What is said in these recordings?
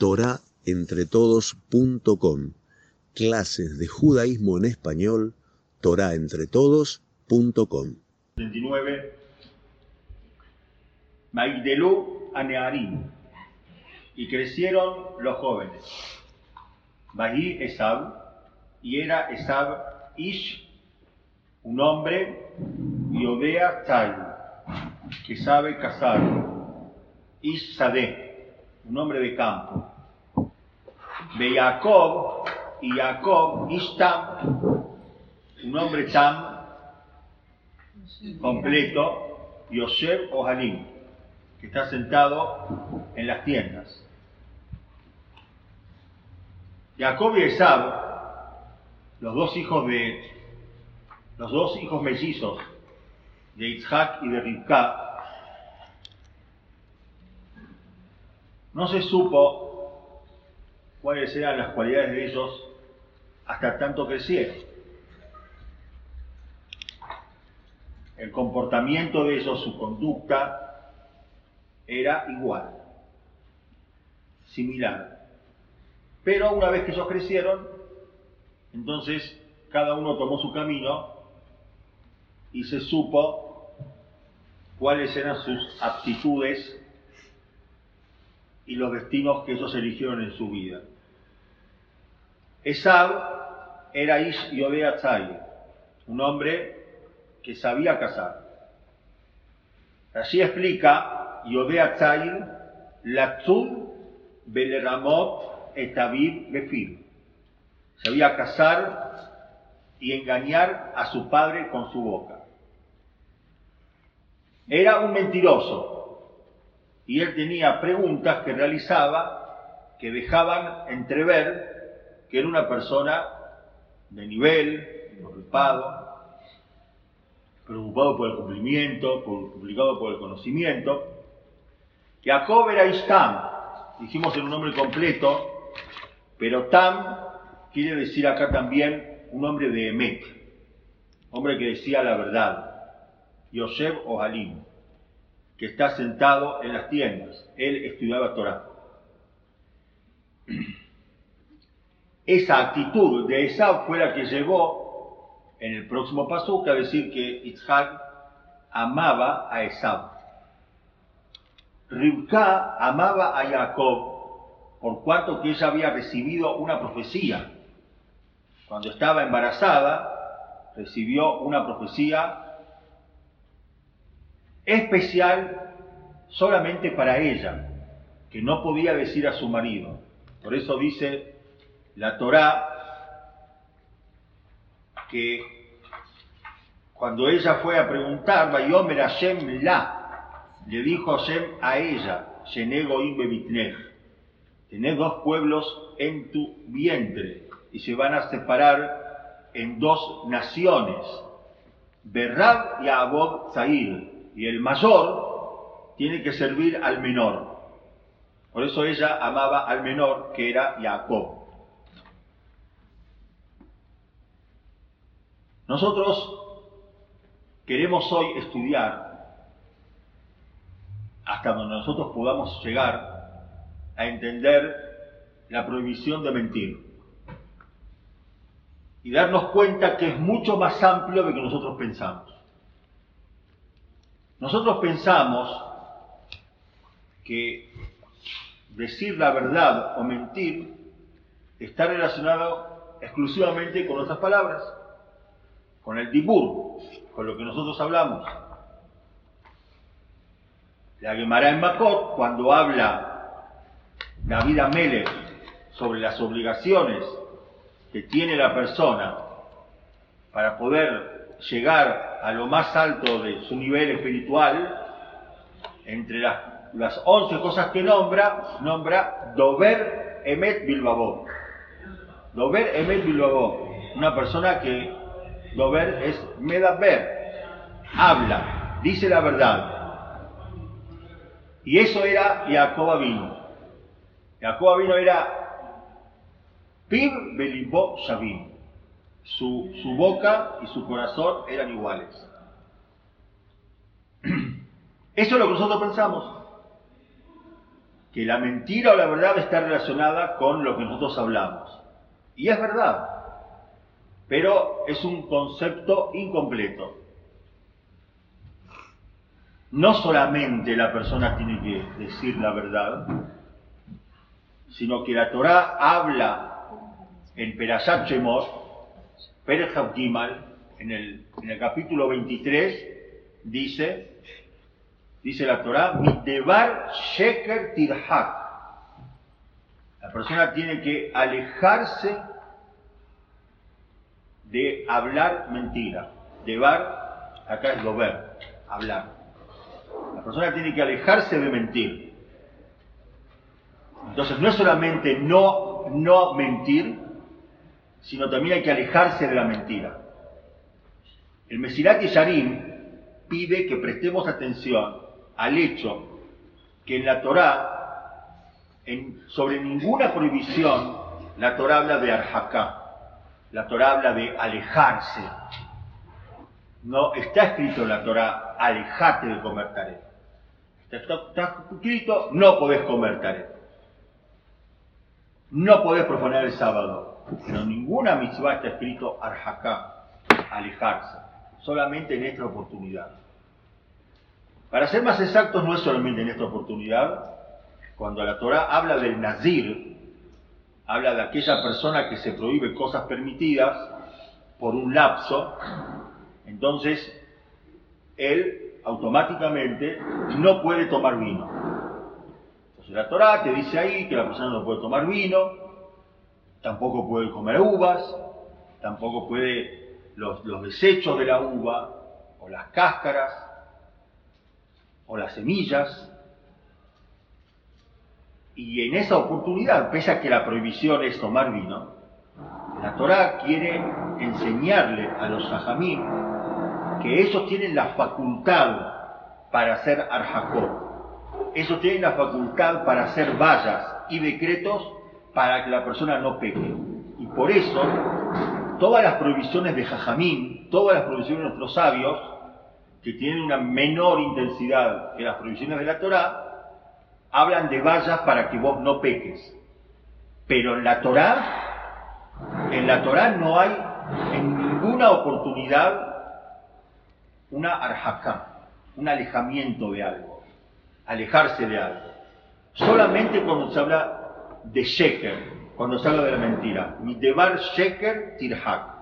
torahentretodos.com. Clases de judaísmo en español, torahentretodos.com. 29. Maigdelú Anearim. Y crecieron los jóvenes. Bahí Esab. Y era Esab Ish, un hombre, y Odea Tzai, que sabe cazar. Ish Sadeh, un hombre de campo. De Jacob y Jacob Ish Tam, un hombre Tam completo, Yosef Ohalim, que está sentado en las tiendas. Jacob y Esab, los dos hijos de los dos hijos mellizos de Isaac y de Rivka, no se supo cuáles eran las cualidades de ellos hasta tanto crecieron. El comportamiento de ellos, su conducta, era igual, similar. Pero una vez que ellos crecieron, entonces cada uno tomó su camino y se supo cuáles eran sus aptitudes y los destinos que ellos eligieron en su vida. Esab era Ish Yodea un hombre que sabía cazar. Así explica Yodea Tzai, Latzud Beleramot Etaviv Befir. Sabía cazar y engañar a su padre con su boca. Era un mentiroso y él tenía preguntas que realizaba que dejaban entrever que era una persona de nivel, preocupado, preocupado por el cumplimiento, preocupado por el conocimiento. Jacob era Istam, dijimos en un nombre completo, pero Tam quiere decir acá también un hombre de Emet, hombre que decía la verdad. Yosef Ohalim, que está sentado en las tiendas. Él estudiaba Torah. Esa actitud de Esab fue la que llevó en el próximo paso a decir que Isaac amaba a Esab. Rivka amaba a Jacob por cuanto que ella había recibido una profecía. Cuando estaba embarazada, recibió una profecía especial solamente para ella, que no podía decir a su marido. Por eso dice la Torá que cuando ella fue a preguntar, Bayomer Hashem la, le dijo Hashem a ella, Shenego tenés dos pueblos en tu vientre y se van a separar en dos naciones, Berrab y Abod Zahir, y el mayor tiene que servir al menor. Por eso ella amaba al menor, que era Jacob. Nosotros queremos hoy estudiar hasta donde nosotros podamos llegar a entender la prohibición de mentir y darnos cuenta que es mucho más amplio de lo que nosotros pensamos. Nosotros pensamos que decir la verdad o mentir está relacionado exclusivamente con nuestras palabras, con el dibur, con lo que nosotros hablamos. La Gemara en Makot, cuando habla David Amelech sobre las obligaciones que tiene la persona para poder llegar a lo más alto de su nivel espiritual, entre las, las 11 cosas que nombra, nombra Dover Emet Bilbao. Dover Emet Bilbao. Una persona que Dover es Medaber, habla, dice la verdad. Y eso era Jacob vino. Jacob vino era Pib Belibó Shavim su, boca y su corazón eran iguales. Eso es lo que nosotros pensamos. que la mentira o la verdad está relacionada con lo que nosotros hablamos. Y es verdad, pero es un concepto incompleto. No solamente la persona tiene que decir la verdad, sino que la Torah habla en Perashat Gimal, en el, en el capítulo 23, dice, dice la Torah, Mitebar Sheker Tirhak. La persona tiene que alejarse de hablar mentira. Debar, acá es dober, hablar. La persona tiene que alejarse de mentir. Entonces no es solamente no, no mentir, sino también hay que alejarse de la mentira. El Mesirat Yesharim pide que prestemos atención al hecho que en la Torá, sobre ninguna prohibición, la Torá habla de arjacá, la Torá habla de alejarse. No está escrito en la Torá, alejate de comer. Está, escrito, no podés comer. No podés proponer el sábado. Pero ninguna mitzvah está escrito arjacá, alejarse. Solamente en esta oportunidad. Para ser más exactos, no es solamente en esta oportunidad. Cuando la Torah habla del nazir, habla de aquella persona que se prohíbe cosas permitidas por un lapso, entonces él automáticamente no puede tomar vino. Entonces la Torah te dice ahí que la persona no puede tomar vino, tampoco puede comer uvas, tampoco puede los, los desechos de la uva, o las cáscaras, o las semillas. Y en esa oportunidad, pese a que la prohibición es tomar vino, la Torah quiere enseñarle a los hajamim que ellos tienen la facultad para hacer arjacó. Ellos tienen la facultad para hacer vallas y decretos para que la persona no peque. Y por eso, todas las prohibiciones de Jajamín, todas las prohibiciones de nuestros sabios, que tienen una menor intensidad que las prohibiciones de la Torá, hablan de vallas para que vos no peques. Pero en la Torá, en la Torá no hay en ninguna oportunidad una arjacá, un alejamiento de algo, alejarse de algo. Solamente cuando se habla de sheker, cuando se habla de la mentira. Mitebar sheker tirhak.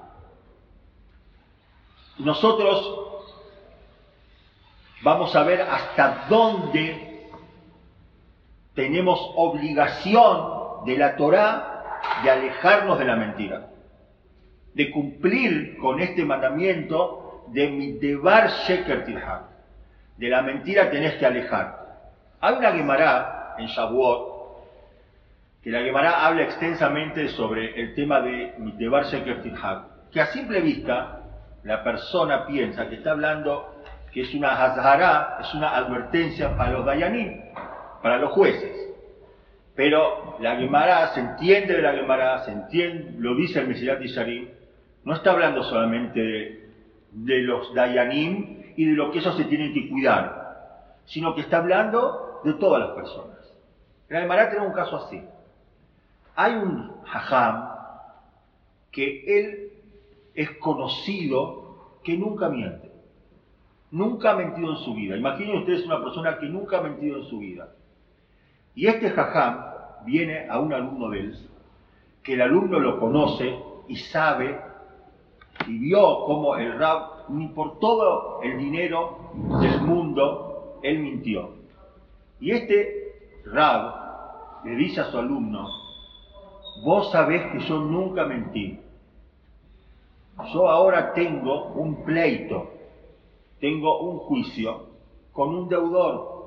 Nosotros vamos a ver hasta dónde tenemos obligación de la Torá de alejarnos de la mentira, de cumplir con este mandamiento de Mitebar Sheker Tirhak. De la mentira tenés que alejarte. Hay una Gemara en Shavuot, que la Gemara habla extensamente sobre el tema de Mitebar Sheker que a simple vista la persona piensa que está hablando que es una hazhará, es una advertencia para los dayanim, para los jueces. Pero la Gemara se entiende de la Gemara, se entiende, lo dice el Mesilat Yisharim, no está hablando solamente de de los Dayanim y de lo que ellos se tienen que cuidar, sino que está hablando de todas las personas. En Almará tenemos un caso así. Hay un hajam que él es conocido que nunca miente. Nunca ha mentido en su vida. Imaginen ustedes una persona que nunca ha mentido en su vida. Y este hajam viene a un alumno de él, que el alumno lo conoce y sabe y vio cómo el Rab, ni por todo el dinero del mundo, él mintió. Y este Rab le dice a su alumno, vos sabés que yo nunca mentí. Yo ahora tengo un pleito, tengo un juicio con un deudor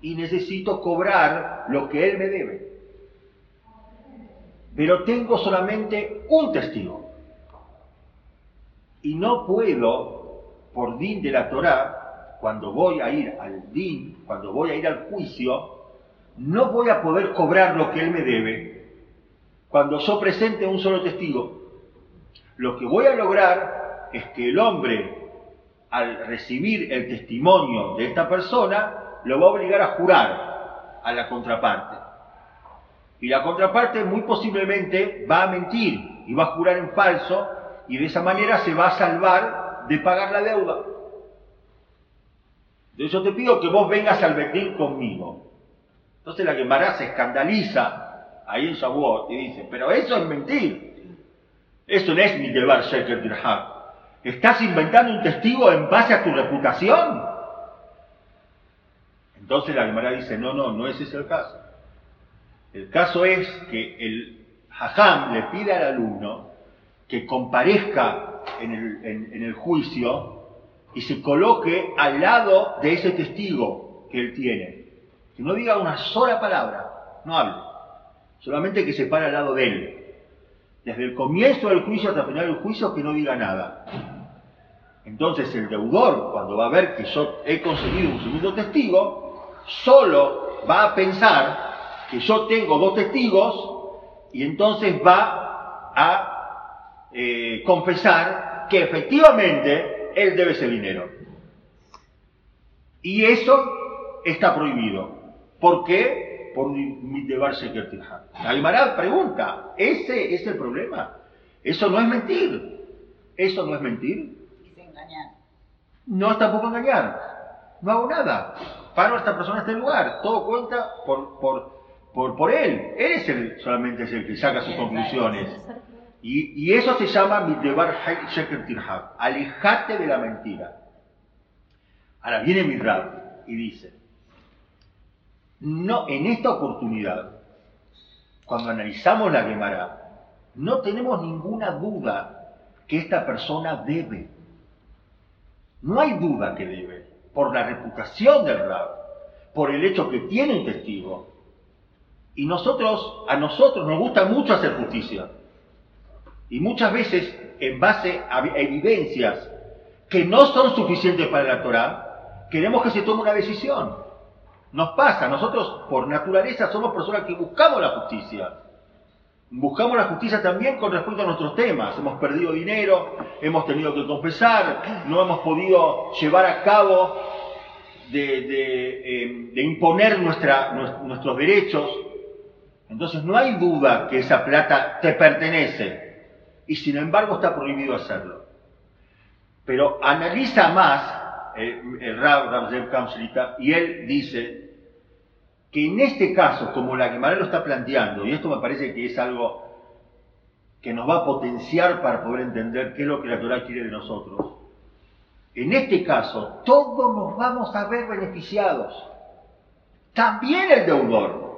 y necesito cobrar lo que él me debe. Pero tengo solamente un testigo. Y no puedo, por din de la Torá, cuando voy a ir al din, cuando voy a ir al juicio, no voy a poder cobrar lo que él me debe cuando yo presente un solo testigo. Lo que voy a lograr es que el hombre, al recibir el testimonio de esta persona, lo va a obligar a jurar. a la contraparte. Y la contraparte muy posiblemente va a mentir y va a jurar en falso y de esa manera se va a salvar de pagar la deuda. Entonces yo te pido que vos vengas al Betín conmigo. Entonces la Gemara se escandaliza ahí en Shavuot y dice, pero eso es mentir. Eso no es ni llevar Sheker. ¿Estás inventando un testigo en base a tu reputación? Entonces la Gemara dice, no, no, no ese es el caso. El caso es que el Hajam le pide al alumno que comparezca en el, en el juicio y se coloque al lado de ese testigo que él tiene. Que no diga una sola palabra, no hable. Solamente que se pare al lado de él. Desde el comienzo del juicio hasta el final del juicio, que no diga nada. Entonces el deudor, cuando va a ver que yo he conseguido un segundo testigo, solo va a pensar que yo tengo dos testigos y entonces va a eh, confesar que efectivamente él debe ese dinero. Y eso está prohibido. ¿Por qué? Por llevarse que Aymara pregunta, ¿ese es el problema? Eso no es mentir. Eso no es mentir. Es engañar. No es tampoco engañar. No hago nada. Paro a esta persona en este lugar. Todo cuenta por, por, por, por él. Él es el, solamente es el que saca sus conclusiones. Y, y eso se llama Middebar Sheker Tirhab. Alejate de la mentira. Ahora viene Midrab y dice, no, en esta oportunidad, cuando analizamos la Gemara, no tenemos ninguna duda que esta persona debe. No hay duda que debe, por la reputación del Rab, por el hecho que tiene un testigo. Y nosotros, a nosotros nos gusta mucho hacer justicia. Y muchas veces, en base a evidencias que no son suficientes para la Torah, queremos que se tome una decisión. Nos pasa, nosotros por naturaleza somos personas que buscamos la justicia. Buscamos la justicia también con respecto a nuestros temas. Hemos perdido dinero, hemos tenido que confesar, no hemos podido llevar a cabo de, de imponer nuestros derechos. Entonces no hay duda que esa plata te pertenece. Y sin embargo está prohibido hacerlo. Pero analiza más el, el Rab, Rab Kamslita, y él dice que en este caso, como la Gemara lo está planteando, y esto me parece que es algo que nos va a potenciar para poder entender qué es lo que la Torah quiere de nosotros, en este caso todos nos vamos a ver beneficiados. También el deudor.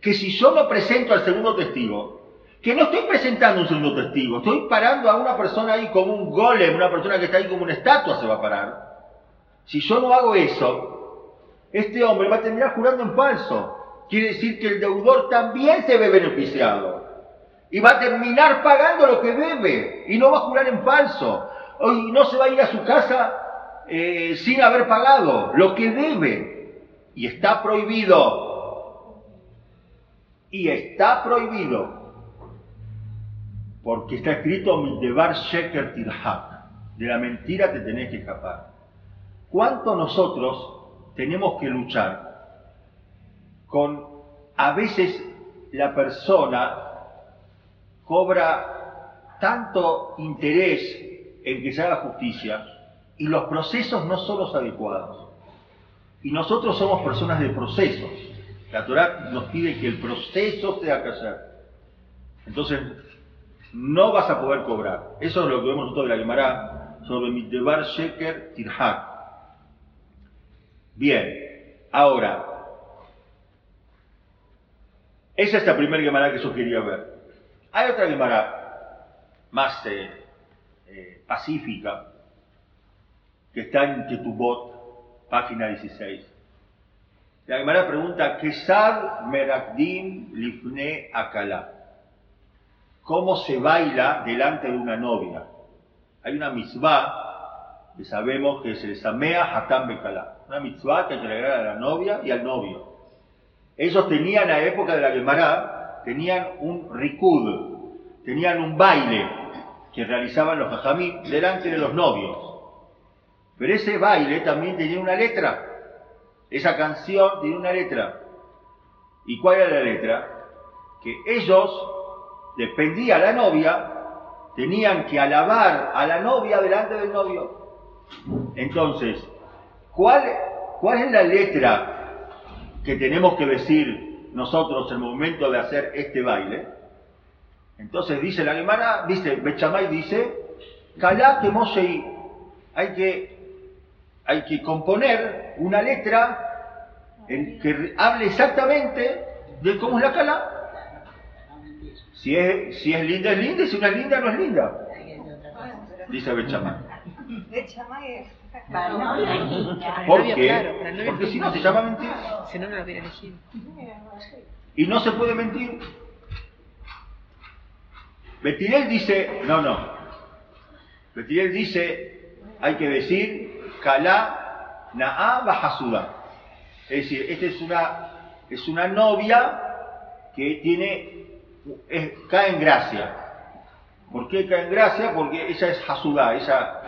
Que si yo no presento al segundo testigo, que no estoy presentando un segundo testigo, estoy parando a una persona ahí como un golem, una persona que está ahí como una estatua se va a parar. Si yo no hago eso, este hombre va a terminar jurando en falso. Quiere decir que el deudor también se ve beneficiado. Y va a terminar pagando lo que debe. Y no va a jurar en falso. Y no se va a ir a su casa eh, sin haber pagado lo que debe. Y está prohibido. Y está prohibido. Porque está escrito. De la mentira te tenés que escapar. ¿Cuánto nosotros tenemos que luchar con, a veces la persona cobra tanto interés en que se haga justicia y los procesos no son los adecuados? Y nosotros somos personas de procesos. La Torah nos pide que el proceso tenga que. Entonces, no vas a poder cobrar. Eso es lo que vemos nosotros de la Gemara sobre Mitdebar Sheker Tirhak. Bien, ahora, esa es la primera Gemara que yo quería ver. Hay otra Gemara más eh, eh, pacífica que está en Ketubot, página 16. La Gemara pregunta, Kesad Merakdim Lifne Akala. ¿Cómo se baila delante de una novia? Hay una misbah que sabemos que es el Samea Hatam Bekala una mitzvah que que a la novia y al novio. Ellos tenían, en la época de la Gemara, tenían un rikud, tenían un baile que realizaban los jajamí delante de los novios. Pero ese baile también tenía una letra. Esa canción tiene una letra. ¿Y cuál era la letra? Que ellos, dependía la novia, tenían que alabar a la novia delante del novio. Entonces, ¿cuál, es la letra que tenemos que decir nosotros en el momento de hacer este baile? Entonces dice la alemana, dice, Bechamay dice, Kalá que Mosei, hay que, hay que componer una letra en que hable exactamente de cómo es la Kalá. Si es, si es linda, es linda, y si no es linda, no es linda. Dice Bechamay. ¿Por qué? Porque si no se llama mentir. Si no, no lo hubiera elegido. Y no se puede mentir. Betirel dice, no, no. Betirel dice, hay que decir, Kalá Na'a Bajasuda. Es decir, esta es una, es una novia que tiene, cae en gracia. ¿Por qué cae en gracia? Porque ella es Hasudá, ella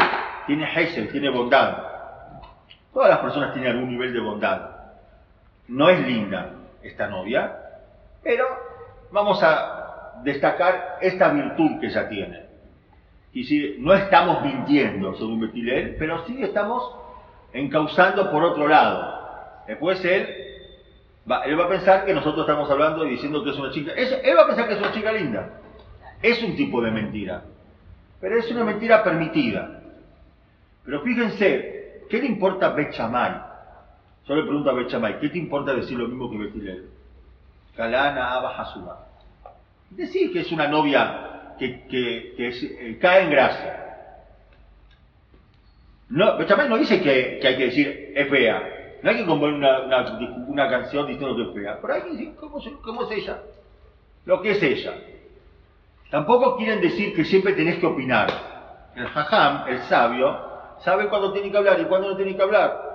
tiene Hesel, tiene bondad. Todas las personas tienen algún nivel de bondad. No es linda esta novia, pero vamos a destacar esta virtud que ella tiene. Y si no estamos mintiendo, según Betilel, pero sí estamos encauzando por otro lado. Después él va, él va a pensar que nosotros estamos hablando y diciendo que es una chica. él va a pensar que es una chica linda. Es un tipo de mentira. Pero es una mentira permitida. Pero fíjense, ¿qué le importa Bechamay? Yo le pregunto a Bechamay, ¿qué te importa decir lo mismo que Betilel? Kalana Abba Hasuma. Decir que es una novia que, que, eh, cae en gracia. No, Bechamay no dice que, que, hay que decir es fea. No hay que componer una, una, una, canción diciendo que es fea. Pero hay que decir cómo, cómo es ella. Lo que es ella. Tampoco quieren decir que siempre tenés que opinar. El jajam, el sabio, sabe cuándo tiene que hablar y cuándo no tiene que hablar.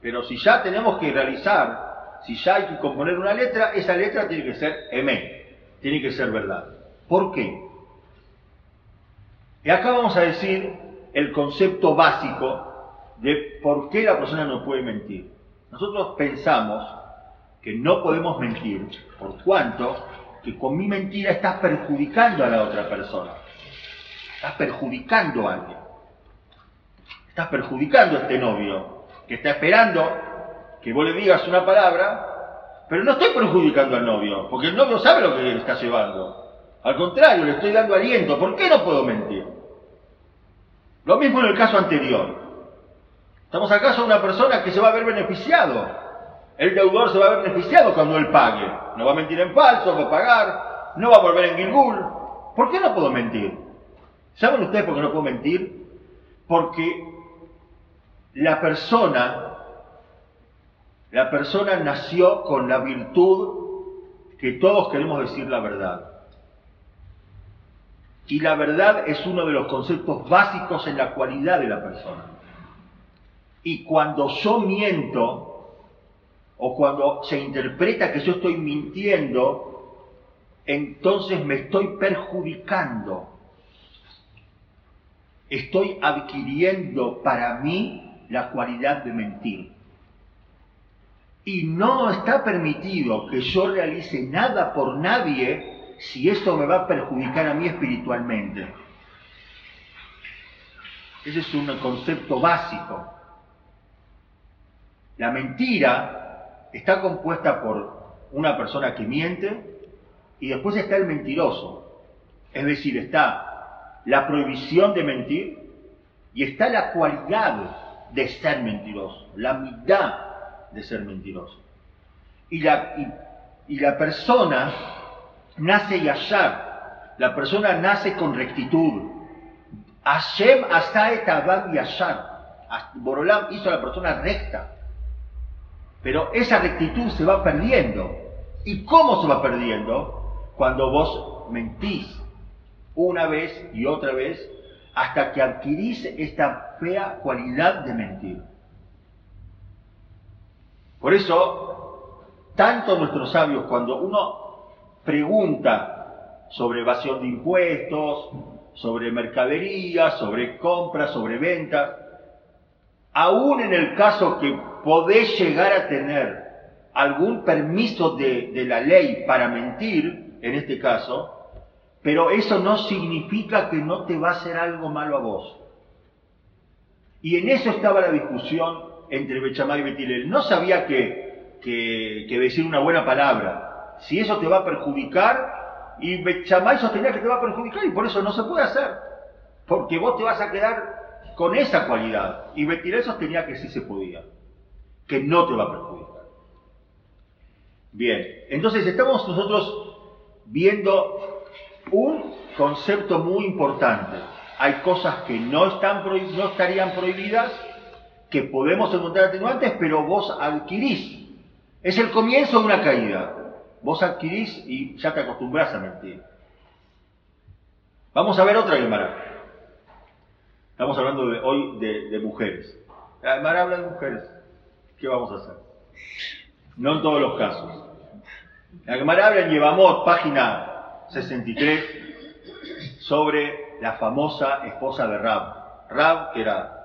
Pero si ya tenemos que realizar, si ya hay que componer una letra, esa letra tiene que ser emé, tiene que ser verdad. ¿Por qué? Y acá vamos a decir el concepto básico de por qué la persona no puede mentir. Nosotros pensamos que no podemos mentir por cuanto que con mi mentira estás perjudicando a la otra persona. Estás perjudicando a alguien. Estás perjudicando a este novio que está esperando que vos le digas una palabra, pero no estoy perjudicando al novio, porque el novio sabe lo que está llevando. Al contrario, le estoy dando aliento. ¿Por qué no puedo mentir? Lo mismo en el caso anterior. Estamos acaso una persona que se va a ver beneficiado. El deudor se va a ver beneficiado cuando él pague. No va a mentir en falso, va a pagar, no va a volver en Gilgul. ¿Por qué no puedo mentir? ¿Saben ustedes por qué no puedo mentir? Porque la persona, la persona nació con la virtud que todos queremos decir la verdad. Y la verdad es uno de los conceptos básicos en la cualidad de la persona. Y cuando yo miento, o cuando se interpreta que yo estoy mintiendo, entonces me estoy perjudicando. Estoy adquiriendo para mí la cualidad de mentir. Y no está permitido que yo realice nada por nadie si eso me va a perjudicar a mí espiritualmente. Ese es un concepto básico. La mentira está compuesta por una persona que miente y después está el mentiroso. Es decir, está la prohibición de mentir y está la cualidad de ser mentiroso, la mitad de ser mentiroso. Y la, y, la persona nace yashar, la persona nace con rectitud. Hashem y yashar. Borolam hizo a la persona recta. Pero esa rectitud se va perdiendo. ¿Y cómo se va perdiendo? Cuando vos mentís una vez y otra vez hasta que adquirís esta fea cualidad de mentir. Por eso, tanto nuestros sabios, cuando uno pregunta sobre evasión de impuestos, sobre mercadería, sobre compras, sobre ventas, aún en el caso que podés llegar a tener algún permiso de, de la ley para mentir, en este caso, pero eso no significa que no te va a hacer algo malo a vos. Y en eso estaba la discusión entre Bechamá y Betilel. No sabía que, decir una buena palabra, si eso te va a perjudicar, y Bechamá sostenía que te va a perjudicar y por eso no se puede hacer, porque vos te vas a quedar con esa cualidad. Y Betilel sostenía que sí se podía, que no te va a perjudicar. Bien, entonces estamos nosotros viendo un concepto muy importante. Hay cosas que no, están no estarían prohibidas, que podemos encontrar atenuantes, pero vos adquirís. Es el comienzo de una caída. Vos adquirís y ya te acostumbras a mentir. Vamos a ver otra Gemara. Estamos hablando de, hoy de, mujeres. La Gemara habla de mujeres. ¿Qué vamos a hacer? No en todos los casos. La Gemara habla en Yevamot, página 63, sobre la famosa esposa de Rab. Rab, que era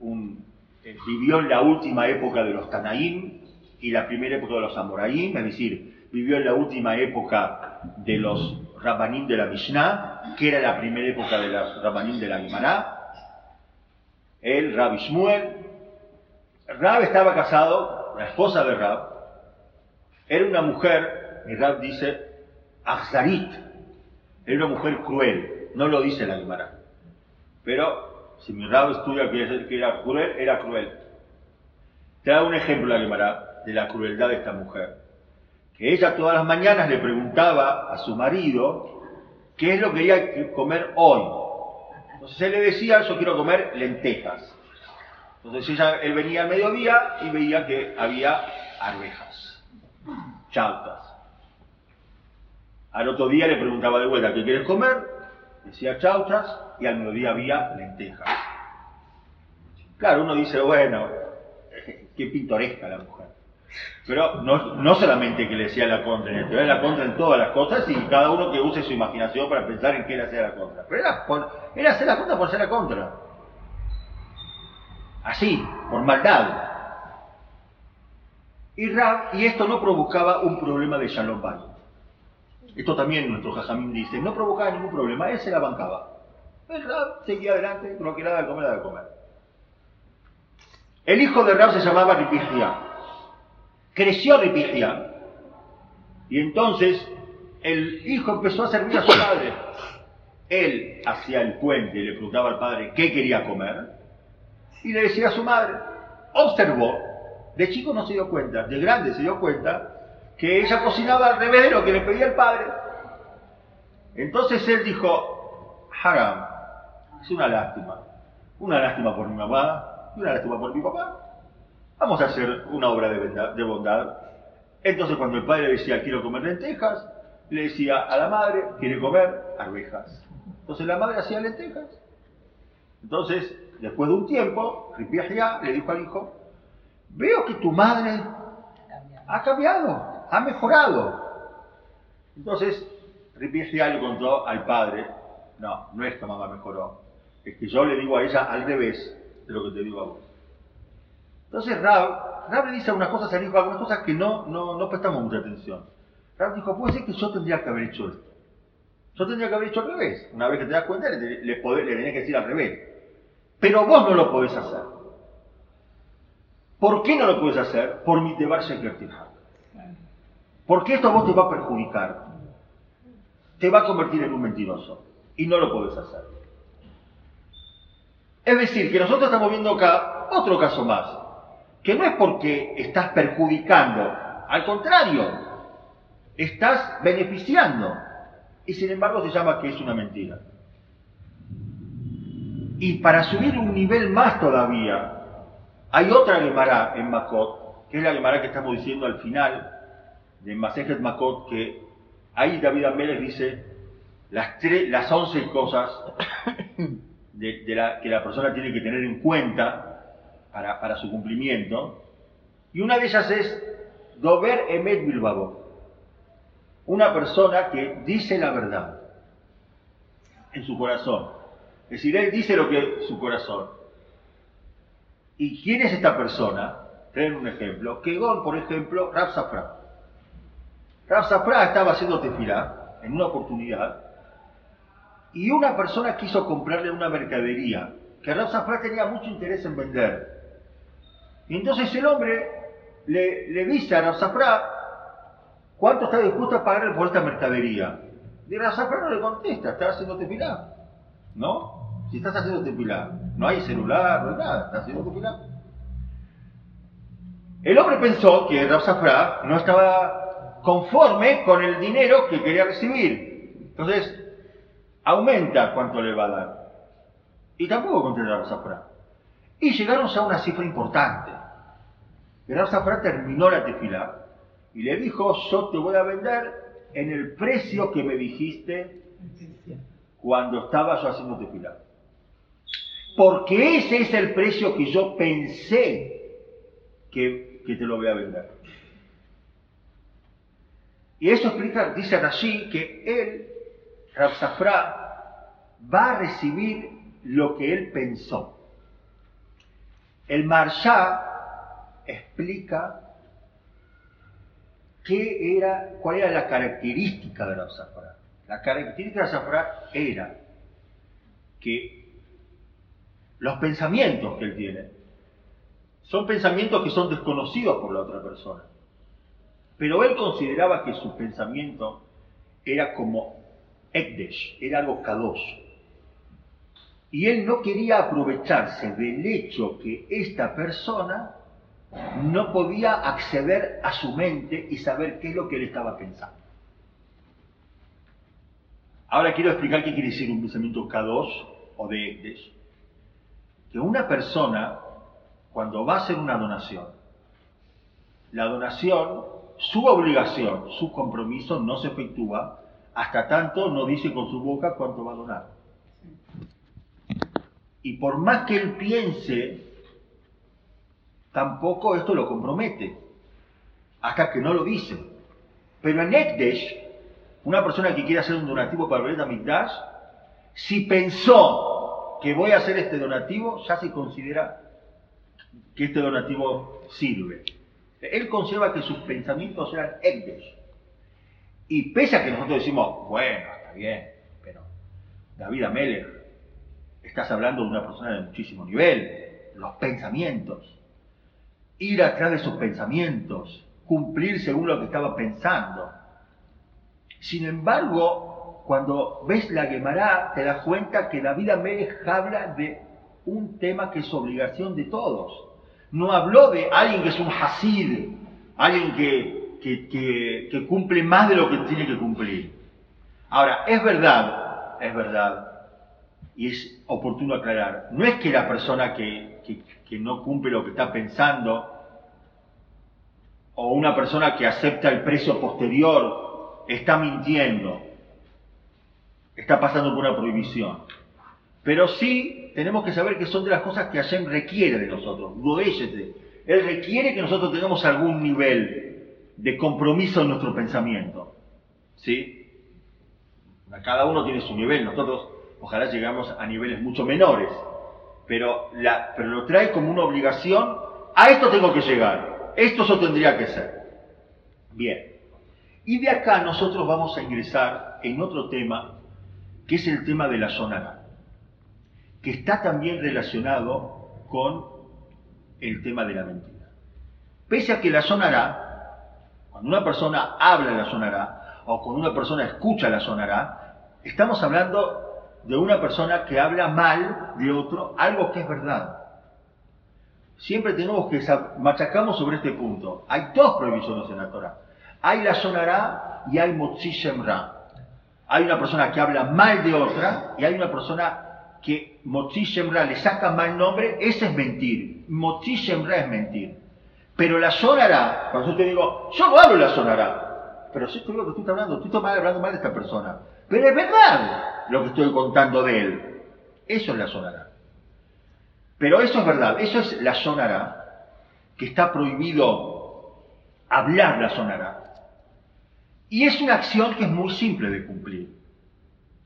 un, eh, vivió en la última época de los Tanaim y la primera época de los Amoraim, es decir, vivió en la última época de los Rabbanim de la Mishnah, que era la primera época de los Rabbanim de la Gemara. Él, Rab Shmuel. Rab estaba casado, la esposa de Rab, era una mujer, y Rab dice, Azzarit, era una mujer cruel, no lo dice la Gemara. Pero si mi rabo estudia que era cruel, era cruel. Te da un ejemplo la Gemara de la crueldad de esta mujer. Que ella todas las mañanas le preguntaba a su marido qué es lo que quería comer hoy. Entonces él le decía, yo quiero comer lentejas. Entonces ella, él venía al mediodía y veía que había arvejas, chautas. Al otro día le preguntaba de vuelta, ¿qué quieres comer? Decía chauchas y al mediodía había lentejas. Claro, uno dice, bueno, qué pintoresca la mujer. Pero no, no solamente que le decía la contra, en era la contra en todas las cosas y cada uno que use su imaginación para pensar en qué le hacía la contra. Pero era, era hacer la contra por hacer la contra. Así, por maldad. Y, esto no provocaba un problema de Shalom Bay. Esto también nuestro Jajamín dice, no provocaba ningún problema, él se la bancaba. El Rab seguía adelante, lo que era de comer, era de comer. El hijo de Rab se llamaba Ripigia. Creció Ripigia. Y entonces el hijo empezó a servir a su padre. Él hacía el puente y le preguntaba al padre qué quería comer. Y le decía a su madre. Observó. De chico no se dio cuenta, de grande se dio cuenta que ella cocinaba al revés de lo que le pedía el padre. Entonces él dijo, haram, es una lástima, una lástima por mi mamá y una lástima por mi papá. Vamos a hacer una obra de bondad. Entonces cuando el padre decía, quiero comer lentejas, le decía a la madre, quiere comer arvejas. Entonces la madre hacía lentejas. Entonces, después de un tiempo, Ripiahia le dijo al hijo, veo que tu madre ha cambiado ha mejorado. Entonces, Ripigia le contó al padre, no, no es que mamá mejoró, es que yo le digo a ella al revés de lo que te digo a vos. Entonces Rab, Rab le dice algunas cosas al hijo, algunas cosas que no, no, no prestamos mucha atención. Rab dijo, puede ser que yo tendría que haber hecho esto. Yo tendría que haber hecho al revés. Una vez que te das cuenta, le, le, tenés que decir al revés. Pero vos no lo podés hacer. ¿Por qué no lo podés hacer? Por mi deber secretivo. Porque esto a vos te va a perjudicar. Te va a convertir en un mentiroso. Y no lo puedes hacer. Es decir, que nosotros estamos viendo acá otro caso más. Que no es porque estás perjudicando. Al contrario, estás beneficiando. Y sin embargo se llama que es una mentira. Y para subir un nivel más todavía, hay otra Gemara en Makot, que es la Gemara que estamos diciendo al final, de Masejet Makot que ahí David Amélez dice las, tres, las 11 cosas de, la, que la persona tiene que tener en cuenta para, para, su cumplimiento. Y una de ellas es Dober Emet Bilbao. Una persona que dice la verdad en su corazón. Es decir, él dice lo que su corazón. ¿Y quién es esta persona? traen un ejemplo. Kegon, por ejemplo, Rab Safra. Rab Safra estaba haciendo tefilá en una oportunidad y una persona quiso comprarle una mercadería que Rab Safra tenía mucho interés en vender. Y entonces el hombre le, le dice a Rab Safra cuánto está dispuesto a pagarle por esta mercadería. Y Rab Safra no le contesta, está haciendo tefilá. ¿No? Si estás haciendo tefilá, no hay celular, no hay nada, estás haciendo tefilá. El hombre pensó que Rab Safra no estaba conforme con el dinero que quería recibir. Entonces, aumenta cuánto le va a dar. Y tampoco contestó Rab Safra. Y llegaron a una cifra importante. Rab Safra terminó la tefilá y le dijo, yo te voy a vender en el precio que me dijiste cuando estaba yo haciendo tefilá. Porque ese es el precio que yo pensé que te lo voy a vender. Y eso explica, dice allí, que él, Rab Safra, va a recibir lo que él pensó. El Marsha explica qué era, cuál era la característica de Rab Safra. La característica de Safra era que los pensamientos que él tiene son pensamientos que son desconocidos por la otra persona. Pero él consideraba que su pensamiento era como Ekdesh, era algo kadosh. Y él no quería aprovecharse del hecho que esta persona no podía acceder a su mente y saber qué es lo que él estaba pensando. Ahora quiero explicar qué quiere decir un pensamiento K2 o de Ekdesh. Que una persona, cuando va a hacer una donación, la donación, su obligación, su compromiso no se efectúa hasta tanto no dice con su boca cuánto va a donar. Y por más que él piense, tampoco esto lo compromete, hasta que no lo dice. Pero en Ekdesh, una persona que quiere hacer un donativo para el Mikdash, si pensó que voy a hacer este donativo, ya se considera que este donativo sirve. Él conserva que sus pensamientos eran Ekdesh. Y pese a que nosotros decimos, bueno, está bien, pero David Amelech, estás hablando de una persona de muchísimo nivel, los pensamientos, ir atrás de sus pensamientos, cumplir según lo que estaba pensando. Sin embargo, cuando ves la Gemara, te das cuenta que David Amelech habla de un tema que es obligación de todos. No habló de alguien que es un hasid, alguien que, que, que, cumple más de lo que tiene que cumplir. Ahora, es verdad, es verdad, y es oportuno aclarar, no es que la persona que, que no cumple lo que está pensando, o una persona que acepta el precio posterior, está mintiendo, está pasando por una prohibición. Pero sí tenemos que saber que son de las cosas que Hashem requiere de nosotros. Él requiere que nosotros tengamos algún nivel de compromiso en nuestro pensamiento. ¿Sí? Cada uno tiene su nivel, nosotros ojalá llegamos a niveles mucho menores, pero, lo trae como una obligación, a esto tengo que llegar, esto yo tendría que ser. Bien, y de acá nosotros vamos a ingresar en otro tema, que es el tema de la sonara, que está también relacionado con el tema de la mentira. Pese a que la sonará, cuando una persona habla la sonará, o cuando una persona escucha la sonará, estamos hablando de una persona que habla mal de otro, algo que es verdad. Siempre tenemos que machacamos sobre este punto. Hay dos prohibiciones en la Torah. Hay la sonará y hay motzi shemra. Hay una persona que habla mal de otra y hay una persona que motzi shemra le saca mal nombre. Ese es mentir. Motzi shemra es mentir. Pero la sonará, cuando yo te digo, yo no hablo la sonará, pero si te digo que tú estás hablando, tú estás hablando mal de esta persona. Pero es verdad lo que estoy contando de él. Eso es la sonará. Pero eso es verdad, eso es la sonará, que está prohibido hablar la sonará. Y es una acción que es muy simple de cumplir,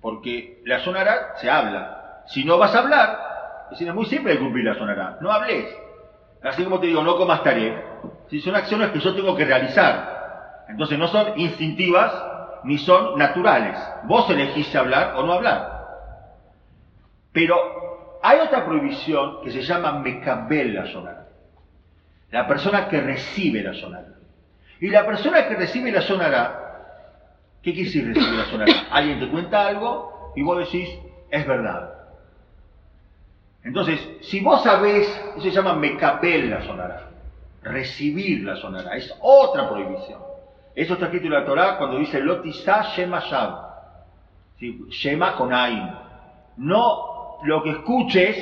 porque la sonará se habla. Si no vas a hablar, es muy simple de cumplir la sonará, no hables. Así como te digo, no comas tarea. Si son acciones que yo tengo que realizar. Entonces no son instintivas ni son naturales. Vos elegís hablar o no hablar. Pero hay otra prohibición que se llama mecabel la sonara. La persona que recibe la sonara. Y la persona que recibe la sonara, ¿qué quiere decir recibir la sonara? Alguien te cuenta algo y vos decís, es verdad. Entonces, si vos sabés, eso se llama mecabel la sonara. Recibir la sonara. Es otra prohibición. Eso está escrito en la Torah cuando dice Lotisa Shema Shab. Shema con Ain. No lo que escuches,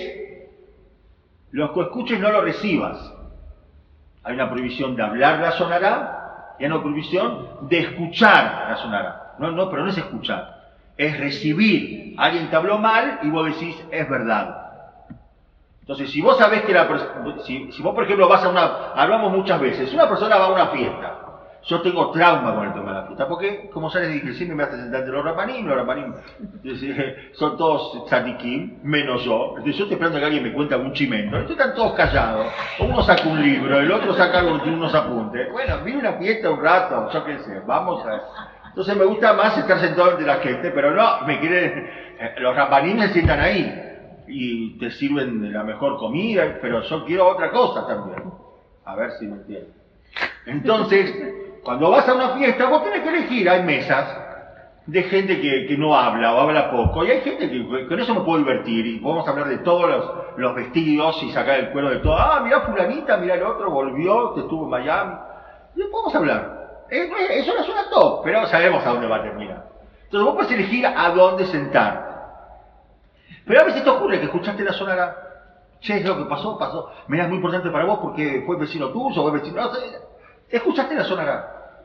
lo que escuches no lo recibas. Hay una prohibición de hablar la sonará y hay una prohibición de escuchar la sonará. No, no, pero no es escuchar, es recibir. Alguien te habló mal y vos decís, es verdad. Entonces, si vos sabés que la si, si vos, por ejemplo, vas a una, hablamos muchas veces, una persona va a una fiesta, yo tengo trauma con el tema de la fiesta, porque, como ya les dije, siempre me hace sentar de los rapanim, los rapanim son todos tzadikim, menos yo. Entonces yo estoy esperando que alguien me cuente algún chimento. Están todos callados. Uno saca un libro, el otro saca unos apuntes. Bueno, viene una fiesta un rato, yo qué sé, vamos a. Entonces me gusta más estar sentado entre la gente, pero no, me quieren, eh, los rapanim se sientan ahí y te sirven la mejor comida, pero yo quiero otra cosa también. A ver si me entienden. Entonces, cuando vas a una fiesta, vos tenés que elegir, hay mesas de gente que, no habla o habla poco, y hay gente que con eso me puedo divertir, y podemos hablar de todos los, vestidos y sacar el cuero de todo. Ah, mira fulanita, mira el otro, volvió, que estuvo en Miami. Y podemos hablar. Eso no suena top, pero sabemos a dónde va a terminar. Entonces vos puedes elegir a dónde sentar. Pero a veces te ocurre que escuchaste la sonara, che, es lo que pasó, pasó. Mira, es muy importante para vos porque fue vecino tuyo, o vecino... No, escuchaste la sonara.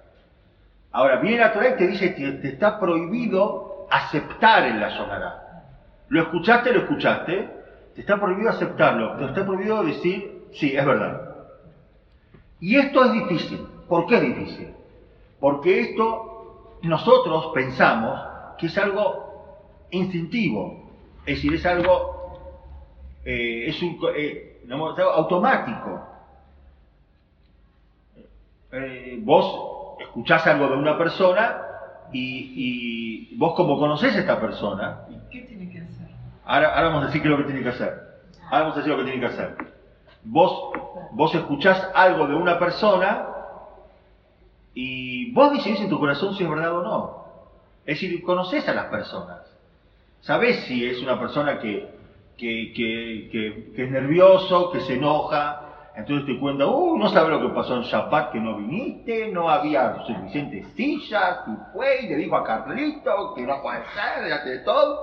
Ahora, viene la Torah y te dice que te está prohibido aceptar en la sonara. Lo escuchaste, lo escuchaste, te está prohibido aceptarlo, te está prohibido decir, sí, es verdad. Y esto es difícil. ¿Por qué es difícil? Porque esto nosotros pensamos que es algo instintivo, es decir, es algo, eh, es un, eh, automático. Eh, vos escuchás algo de una persona y, vos como conocés a esta persona. ¿Qué tiene que hacer? Ahora, vamos a decir qué es lo que tiene que hacer. Ahora vamos a decir lo que tiene que hacer. Vos, vos escuchás algo de una persona y vos decidís en tu corazón si es verdad o no. Es decir, conoces a las personas. Sabés si es una persona que, que, que, es nervioso, que se enoja, entonces te cuenta, uh, no sabes lo que pasó en Shabbat que no viniste, no había suficientes sillas, y fue y le dijo a Carlito que no puede ser, de todo.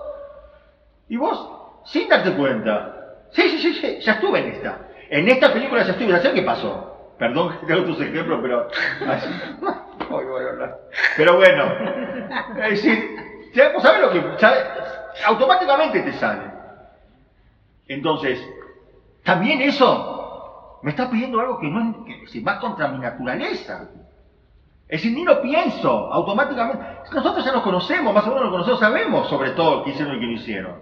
Y vos, sin darte cuenta, sí, sí, sí, sí, ya estuve en esta. En esta película ya estuve, ya sé qué pasó. Perdón que te hago tus ejemplos, pero... pero bueno, es decir, vos sabés lo que... automáticamente te sale. Entonces, también eso me está pidiendo algo que no es, que, va contra mi naturaleza. Es decir, ni lo pienso, automáticamente. Nosotros ya nos conocemos, más o menos nos conocemos, sabemos sobre todo qué hicieron y qué no hicieron.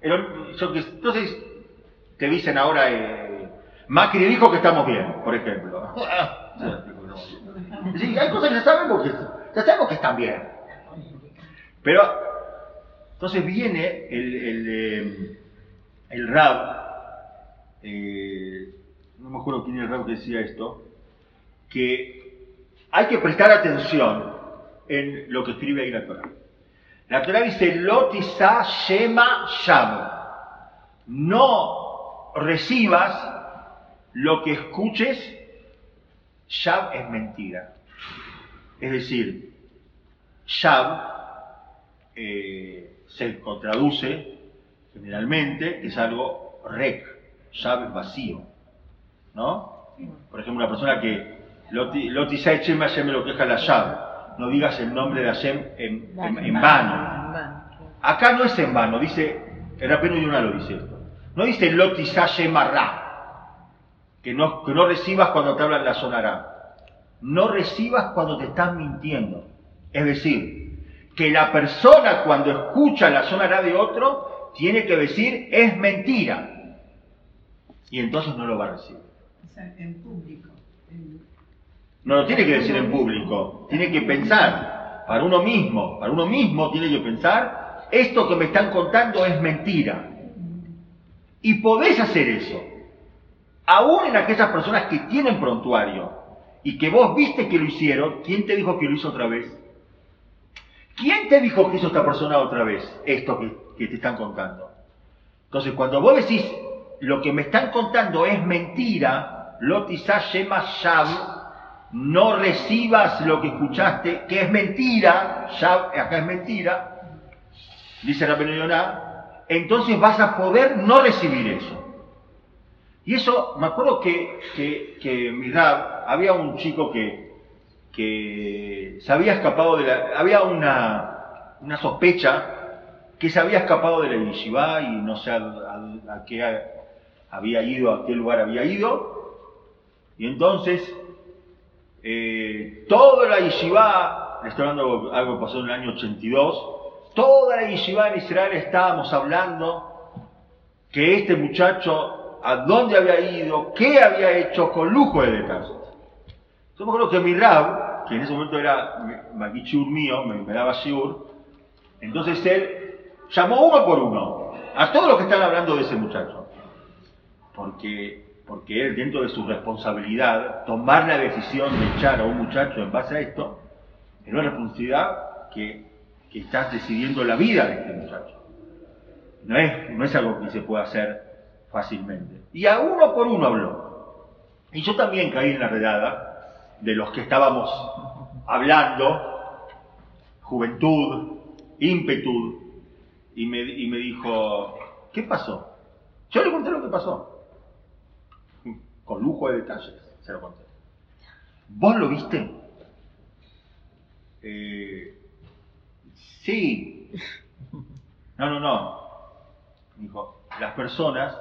Entonces, te dicen ahora, eh, Macri dijo que estamos bien, por ejemplo. Sí, hay cosas que ya sabemos que, ya sabemos que están bien. Pero, entonces viene el, el, eh, el rab eh, no me acuerdo quién era el que decía esto, que hay que prestar atención en lo que escribe ahí la Torah. La Torah dice, Lotisa Shema Sham. No recibas lo que escuches, Shab es mentira. Es decir, Shab eh, se traduce generalmente, es algo rec, llave vacío. ¿No? Por ejemplo, una persona que Loti Hashem lo queja la llave. No digas el nombre de Hashem en, vano. Acá no es en vano, dice, el rapero de una lo dice esto. No dice Loti Hashem que no, que no recibas cuando te hablan la sonará. No recibas cuando te están mintiendo. Es decir, que la persona cuando escucha la sonará de otro, tiene que decir es mentira. Y entonces no lo va a recibir. O sea, en público. en- No lo tiene que decir en público, tiene que pensar para uno mismo, para uno mismo tiene que pensar, esto que me están contando es mentira. Y podés hacer eso, aún en aquellas personas que tienen prontuario y que vos viste que lo hicieron, ¿quién te dijo que lo hizo otra vez? ¿Quién te dijo que hizo esta persona otra vez esto que, te están contando? Entonces, cuando vos decís, lo que me están contando es mentira, no recibas lo que escuchaste, que es mentira, Shab, acá es mentira, dice la Yonah, entonces vas a poder no recibir eso. Y eso, me acuerdo que, que, que había un chico que, que se había escapado de la... Había una, una sospecha que se había escapado de la yeshiva y no sé a, qué había ido, a qué lugar había ido. Y entonces, eh, toda la yeshiva, estoy hablando de algo que pasó en el año 82, toda la yeshiva en Israel estábamos hablando que este muchacho, a dónde había ido, qué había hecho con lujo de detalles. Yo me acuerdo que mi que en ese momento era Magichur mío, me, me daba shiur, entonces él llamó uno por uno a todos los que están hablando de ese muchacho. Porque, porque él, dentro de su responsabilidad, tomar la decisión de echar a un muchacho en base a esto, es una responsabilidad que, que estás decidiendo la vida de este muchacho. No es, no es algo que se pueda hacer fácilmente. Y a uno por uno habló. Y yo también caí en la redada de los que estábamos hablando, juventud, ímpetu, y me, y me dijo, ¿qué pasó? Yo le conté lo que pasó. Con lujo de detalles, se lo conté. ¿Vos lo viste? Eh, sí. No, no, no. Dijo, las personas,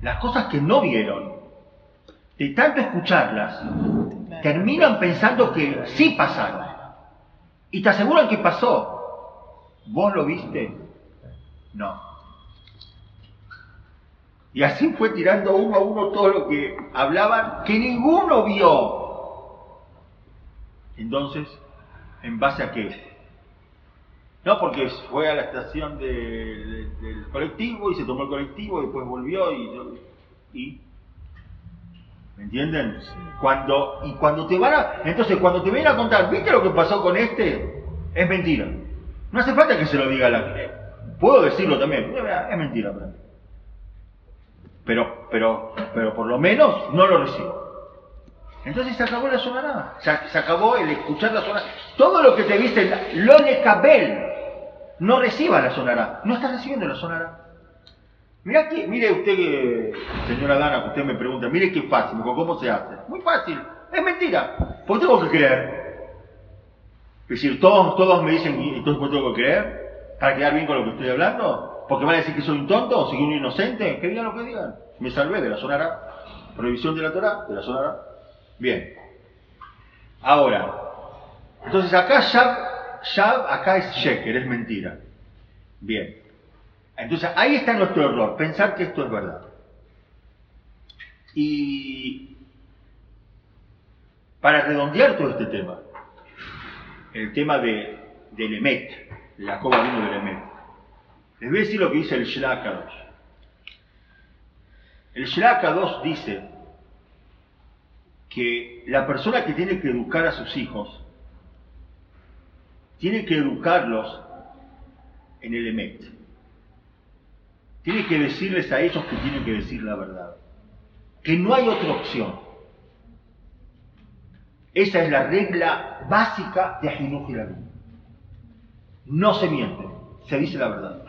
las cosas que no vieron, de tanto escucharlas, terminan pensando que sí pasaron. Y te aseguran que pasó. ¿Vos lo viste? No. Y así fue tirando uno a uno todo lo que hablaban, que ninguno vio. Entonces, ¿en base a qué? No, porque fue a la estación de- de- del colectivo y se tomó el colectivo y después volvió y... y ¿Me entienden? Cuando, y cuando te van a... Entonces, cuando te vienen a contar, ¿viste lo que pasó con este? Es mentira. No hace falta que se lo diga la... Puedo decirlo también, es mentira para mí. Pero, pero, pero por lo menos no lo recibo. Entonces se acabó la sonará. Se, acabó el escuchar la sonará. Todo lo que te dicen, lo le cabel, no reciba la sonará. No estás recibiendo la sonará. Mira que, mire usted, señora Dana, que usted me pregunta, mire qué fácil, ¿cómo se hace? Muy fácil, es mentira. ¿Por qué tengo que creer? Es decir, todos, todos me dicen, ¿y entonces por qué tengo que creer? ¿Para quedar bien con lo que estoy hablando? ¿Porque van a decir que soy un tonto o soy un inocente? Que digan lo que digan. Me salvé de la sonará. Prohibición de la Torah, de la sonará. Bien. Ahora, entonces acá Shab, Shab acá es Sheker, es mentira. Bien. Entonces ahí está nuestro error, pensar que esto es verdad. Y para redondear todo este tema, el tema de, del Emet, la coba vino del Emet, les voy a decir lo que dice el Shlach Kadosh. El Shlach Kadosh dice que la persona que tiene que educar a sus hijos tiene que educarlos en el Emet. Tiene que decirles a ellos que tienen que decir la verdad. Que no hay otra opción. Esa es la regla básica de Ajinuj. No se miente, se dice la verdad.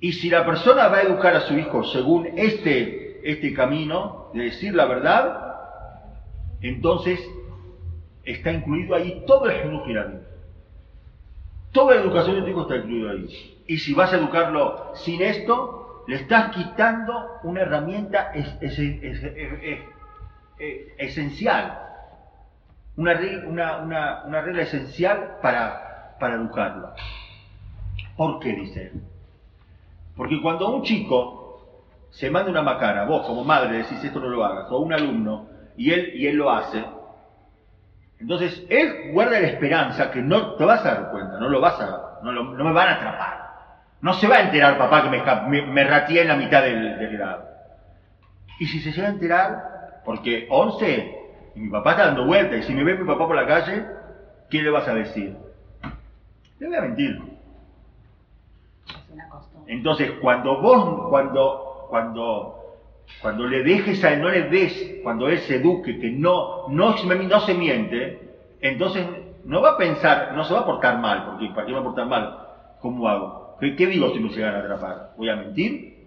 Y si la persona va a educar a su hijo según este, este camino de decir la verdad, entonces está incluido ahí todo el Ajinuj. Toda la educación de tu hijo está incluido ahí. Y si vas a educarlo sin esto, le estás quitando una herramienta es- es- es- es- es- es- esencial. Una, re- una- una- una regla esencial para, para educarlo. ¿Por qué dice? Porque cuando un chico se manda una macana, vos como madre decís esto no lo hagas, o un alumno, y él, y él lo hace, entonces él guarda la esperanza que no te vas a dar cuenta, no lo vas a, no me van a atrapar. No se va a enterar papá que me, me, me rateé en la mitad del, del grado. Y si se llega a enterar, porque 11, y mi papá está dando vueltas, y si me ve mi papá por la calle, ¿qué le vas a decir? Le voy a mentir. Entonces, cuando vos, cuando, cuando, cuando le dejes a él, no le des, cuando él se eduque, que no, no, se- no se miente, entonces no va a pensar, no se va a portar mal, porque ¿para qué va a portar mal? ¿Cómo hago? ¿Qué, qué digo si me llegan a atrapar? ¿Voy a mentir?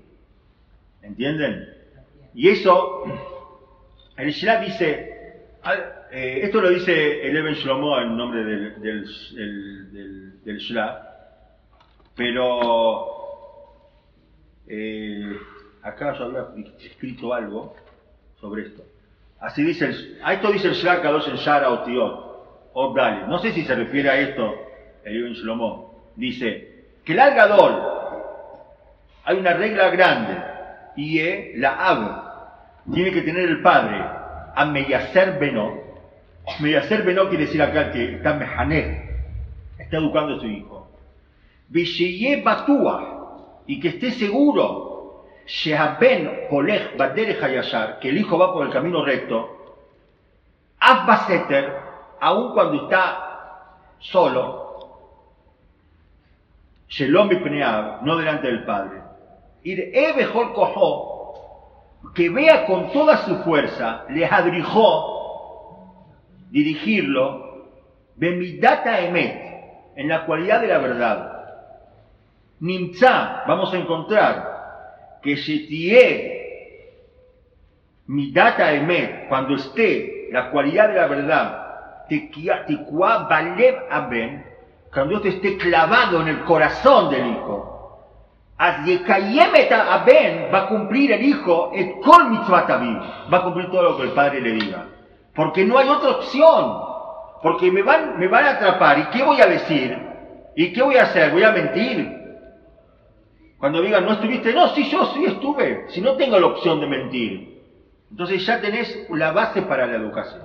¿Entienden? Y eso, el Shla dice, eh, esto lo dice el Eben Shlomo en nombre del, del, del, pero eh, acá yo había escrito algo sobre esto. Así dice, a esto dice el Shla Kadosh en Shara Otiot, o Dale. No sé si se refiere a esto el Ibn Shlomo. Dice que el Algadol, hay una regla grande, y es la Ab, tiene que tener el padre a Meyacer Beno. Meyacer Beno quiere decir acá que está Mehanej, está educando a su hijo. Visheye Batua, y que esté seguro, Shehaben Polech Baderech Hayashar, que el hijo va por el camino recto, Abba Seter, aun cuando está solo, Shelom no delante del padre. Ir Ebehol Koho, que vea con toda su fuerza, le adrijó, dirigirlo, Bemidata Emet, en la cualidad de la verdad. Nimtza, vamos a encontrar que Shetie Midata Emet, cuando esté la cualidad de la verdad, Tikua Balev Aben, cuando esto esté clavado en el corazón del hijo. Aben va a cumplir el hijo va a cumplir todo lo que el padre le diga. Porque no hay otra opción. Porque me van, me van a atrapar. ¿Y qué voy a decir? ¿Y qué voy a hacer? ¿Voy a mentir? Cuando digan, no estuviste, no, sí, yo sí estuve. Si no tengo la opción de mentir. Entonces ya tenés la base para la educación.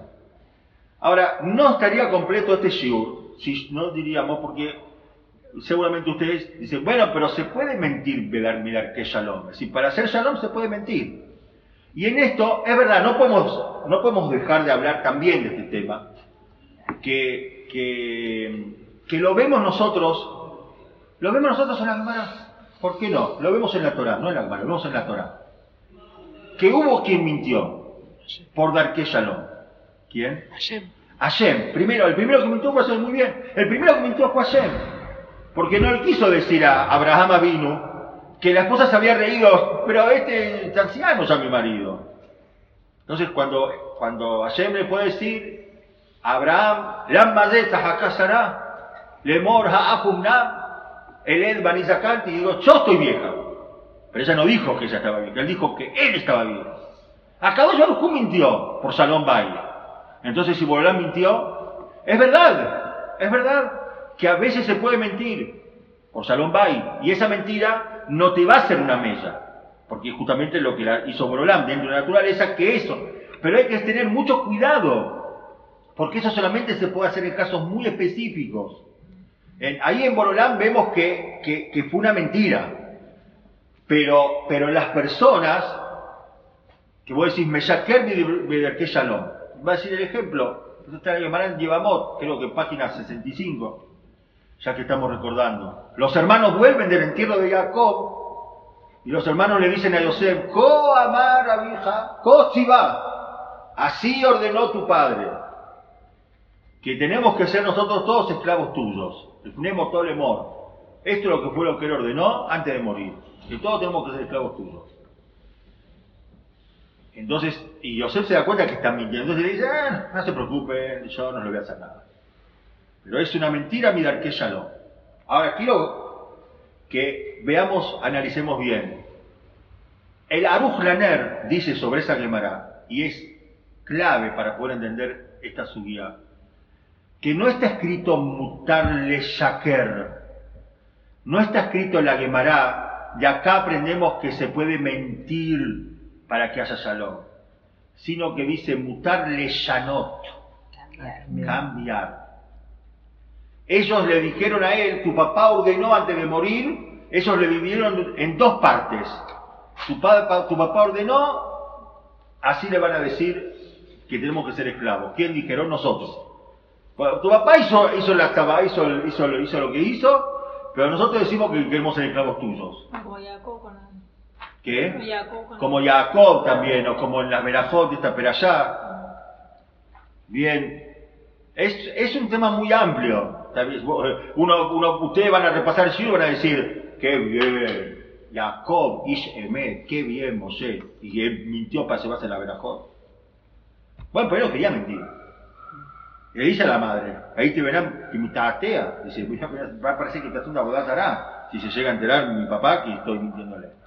Ahora, no estaría completo este shiur si no diríamos, porque seguramente ustedes dicen, bueno, pero se puede mentir, mirar, mirar que shalom. Si para hacer shalom se puede mentir. Y en esto, es verdad, no podemos, no podemos dejar de hablar también de este tema, que, que, que lo vemos nosotros, lo vemos nosotros en la Gemara. ¿Por qué no? Lo vemos en la Torah, no en la Gemara, lo vemos en la Torah. Que hubo quien mintió por dar que shalom. ¿Quién? Hashem. Primero, el primero que mintió fue Hashem, muy bien. El primero que mintió fue Hashem. Porque no le quiso decir a Abraham Avinu que la esposa se había reído, pero este es anciano ya mi marido. Entonces cuando, cuando Hashem le puede decir Abraham, Lam Sarah, Lemor Eled banizakanti, y digo, yo estoy vieja. Pero ella no dijo que ella estaba vieja, él dijo que él estaba viejo. Acá Yarujú mintió por Salón Bay. Entonces, si Borolán mintió, es verdad, es verdad que a veces se puede mentir por Salón Bay. Y esa mentira no te va a hacer una mella. Porque es justamente lo que hizo Borolán dentro de la naturaleza, que eso. Pero hay que tener mucho cuidado. Porque eso solamente se puede hacer en casos muy específicos. Ahí en Borolán vemos que, fue una mentira. Pero, pero las personas, que vos decís, Meyaker Bederke Shalom, va a decir el ejemplo, está en Yevamot, creo que página 65, ya que estamos recordando. Los hermanos vuelven del entierro de Jacob, y los hermanos le dicen a Yosef, Ko amar abija, ko tziva, así ordenó tu padre, que tenemos que ser nosotros todos esclavos tuyos, el funemo tolemor. Esto es lo que fue lo que él ordenó antes de morir, que todos tenemos que ser esclavos tuyos. Entonces, y Yosef se da cuenta que están mintiendo, entonces le dice, "Ah, no se preocupen, yo no le voy a hacer nada. Pero es una mentira mirar que ya no. Ahora quiero que veamos, analicemos bien. El Aruch Laner dice sobre esa Gemara, y es clave para poder entender esta subida, que no está escrito mutarle shaker, no está escrito la Gemara de acá aprendemos que se puede mentir para que haya shalom, sino que dice mutar le shanot, cambiar. Ellos le dijeron a él, tu papá ordenó antes de morir, ellos le vivieron en dos partes. Tu, papá, tu papá ordenó, así le van a decir que tenemos que ser esclavos. ¿Quién dijeron? Nosotros. tu papá hizo, hizo, la, hizo, hizo, hizo lo que hizo, pero nosotros decimos que queremos ser esclavos tuyos. Como Jacob con ¿Qué? Como Jacob, con Como Jacob también, o como en las Berajot, esta allá. Bien. Es, es un tema muy amplio. Uno, uno, ustedes van a repasar el y van a decir, qué bien, Jacob, Ish Emet, qué bien Moshe. Y él mintió para llevarse la Berajot. Bueno, pero él no quería mentir. Le dice a la madre, ahí te verán que mi tatea, dice, va a parecer que te hace una boda si se llega a enterar mi papá que estoy mintiéndole.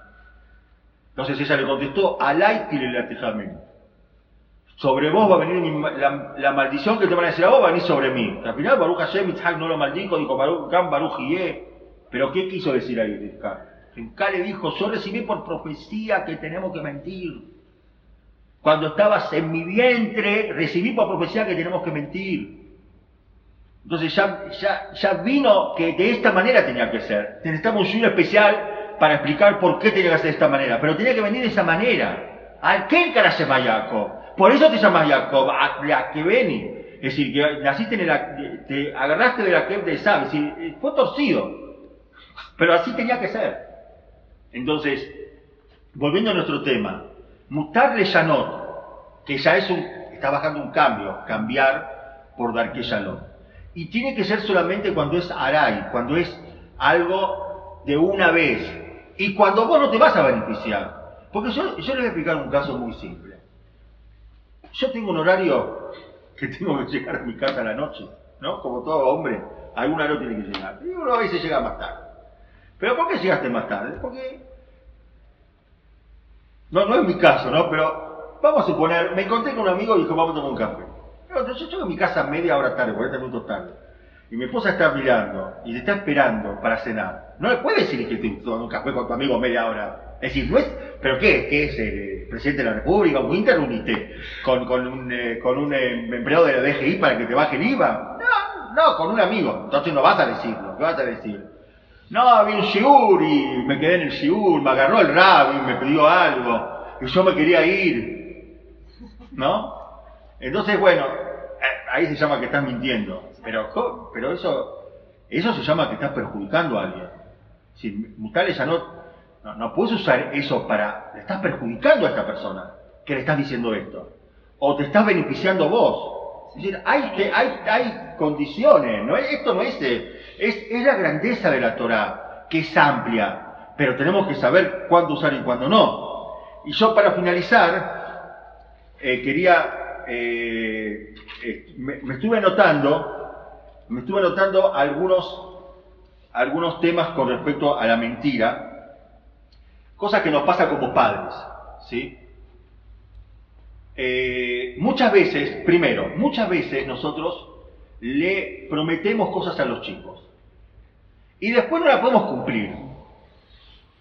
Entonces ella le contestó, alay tejamén. Sobre vos va a venir la, maldición que te van a decir a vos, va a venir sobre mí. Al final Baruch Hashem no lo maldijo, dijo Baruch Gam Baruch Pero ¿qué quiso decir ahí Rizka? le dijo, yo recibí por profecía que tenemos que mentir. Cuando estabas en mi vientre, recibí por profecía que tenemos que mentir. Entonces ya, ya, ya vino que de esta manera tenía que ser. Necesitamos un especial para explicar por qué que ser de esta manera. Pero tenía que venir de esa manera. ¿A qué cara se Jacob? Por eso te llamas Jacob, a que vení. Es decir, que naciste en el, te agarraste de la que de Sab, es decir, fue torcido. Pero así tenía que ser. Entonces, volviendo a nuestro tema, Mutarle Shanot, que ya está bajando un cambio, cambiar por dar que Shalom. Y tiene que ser solamente cuando es Aray, cuando es algo de una vez. Y cuando vos no te vas a beneficiar. Porque yo, les voy a explicar un caso muy simple. Yo tengo un horario que tengo que llegar a mi casa a la noche, ¿no? Como todo hombre, alguna hora tiene que llegar. Y uno a veces llega más tarde. ¿Pero por qué llegaste más tarde? Porque no, no es mi caso, ¿no? Pero vamos a suponer, me encontré con un amigo y dijo, vamos a tomar un café. Yo llego a mi casa media hora tarde, 40 minutos tarde. Y mi esposa está mirando y te está esperando para cenar. No le puedes decir que te un café con tu amigo media hora. Es decir, no es, ¿pero qué? ¿Qué es el presidente de la República? ¿Un interuniste con, con un, eh, con un eh, empleado de la DGI para que te baje el IVA? No, no, con un amigo. Entonces no vas a decirlo. ¿Qué vas a decir? No, había un shiur y me quedé en el shiur, me agarró el rab y me pidió algo y yo me quería ir. ¿No? Entonces, bueno, eh, ahí se llama que estás mintiendo. Pero, pero eso, eso se llama que estás perjudicando a alguien. Si Mutales ya no, no, puedes usar eso para, le estás perjudicando a esta persona que le estás diciendo esto. O te estás beneficiando vos. Es decir, hay, hay, hay condiciones, ¿no? esto no es, eh, es, es la grandeza de la Torah, que es amplia, pero tenemos que saber cuándo usar y cuándo no. Y yo para finalizar, eh, quería, eh, me, estuve anotando, me estuve anotando algunos, algunos temas con respecto a la mentira, cosas que nos pasa como padres, ¿sí? muchas veces, primero, muchas veces nosotros le prometemos cosas a los chicos y después no las podemos cumplir.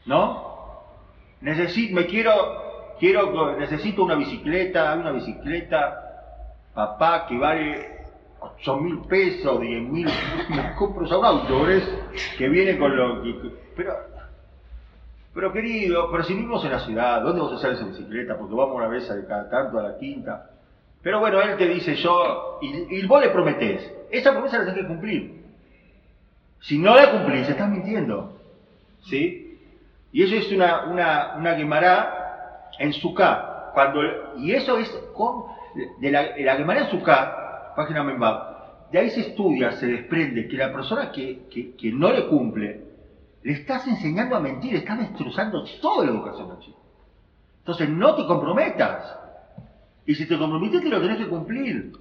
¿No? Necesito, me quiero, quiero, necesito una bicicleta, una bicicleta, papá, que vale 8 mil pesos, 10 mil, me compro un auto, Que viene con lo que, pero, pero querido, pero si vivimos en la ciudad, ¿dónde a usar esa bicicleta? Porque vamos una vez a cada tanto a la quinta. Pero bueno, él te dice yo, y, vos le prometés, esa promesa la tenés que cumplir. Si no la cumplís, estás mintiendo. ¿Sí? Y eso es una, una, una Gemara en Sukkah. Cuando, y eso es con, de la, la en Sukkah, página Membab, de ahí se estudia, se desprende que la persona que, que, no le cumple, le estás enseñando a mentir, estás destrozando toda la educación del chico. Entonces no te comprometas. Y si te comprometes, te lo tenés que cumplir.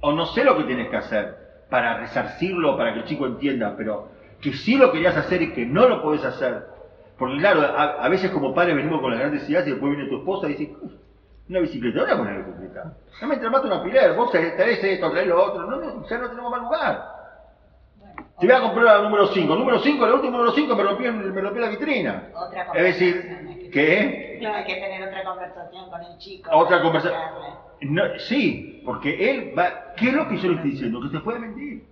O no sé lo que tienes que hacer para resarcirlo, para que el chico entienda, pero que sí lo querías hacer y que no lo podés hacer. Porque claro, a, veces como padre venimos con las grandes ideas y después viene tu esposa y dice, una bicicleta, ¿dónde poner una bicicleta? No me mata una pilar, vos traes esto, traes lo otro, no, ya no tenemos más lugar. Te voy a comprar la número 5. Número 5, el último número 5 me rompió, me rompió la vitrina. Otra Es conversación. decir, ¿qué? Hay que tener otra conversación con el chico. Otra conversación. No, sí, porque él va. ¿Qué es lo que yo le estoy diciendo? Que se puede mentir.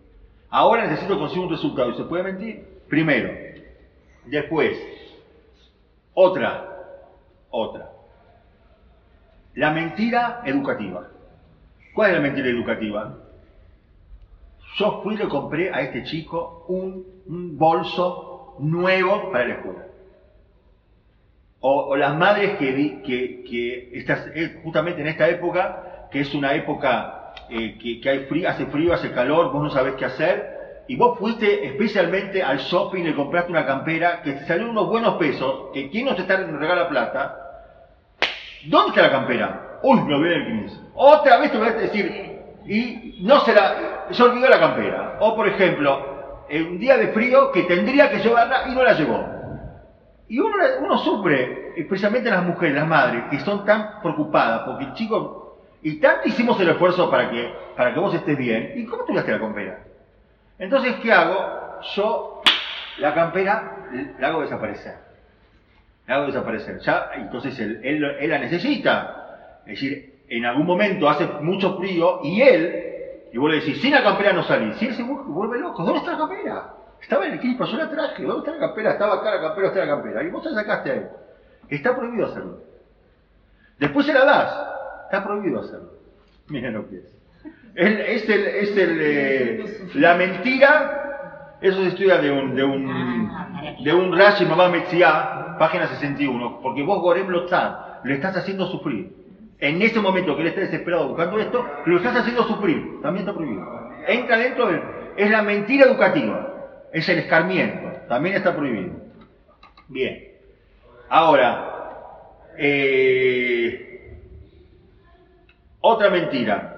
Ahora necesito conseguir un resultado y se puede mentir. Primero. Después. Otra. Otra. La mentira educativa. ¿Cuál es la mentira educativa? Yo fui y le compré a este chico un, bolso nuevo para la escuela. O, las madres que, que, que justamente en esta época, que es una época eh, que, que hay frío, hace frío, hace calor, vos no sabés qué hacer, y vos fuiste especialmente al shopping y le compraste una campera que te salió unos buenos pesos, que quién no te está regala plata, ¿dónde está la campera? Uy, me olvidé el 15. Otra vez te voy a decir, y no se la, se olvidó la campera. O por ejemplo, un día de frío que tendría que llevarla y no la llevó. Y uno, uno sufre, especialmente las mujeres, las madres, que son tan preocupadas porque el chico. Y tanto hicimos el esfuerzo para que, para que vos estés bien. ¿Y cómo tuviste la campera? Entonces, ¿qué hago? Yo la campera la hago desaparecer. La hago desaparecer. Ya, entonces él, él, él la necesita. Es decir, en algún momento hace mucho frío y él, y vos le decís, sin la campera no salís. Y él se vuelve loco. ¿Dónde está la campera? Estaba en el equipo, yo la traje. ¿Dónde está la campera? Estaba acá la campera, está la campera. Y vos la sacaste a él. Está prohibido hacerlo. Después se la das. Está prohibido hacerlo. Miren lo que es. El- es el, es el, eh, la mentira, eso se estudia de un, de un, de un Rashi Mamá Metzia, página 61, porque vos Gorem Lotzad, le estás haciendo sufrir. En ese momento que él está desesperado buscando esto, lo estás haciendo sufrir, también está prohibido. Entra dentro del, es la mentira educativa, es el escarmiento, también está prohibido. Bien. Ahora, eh, otra mentira.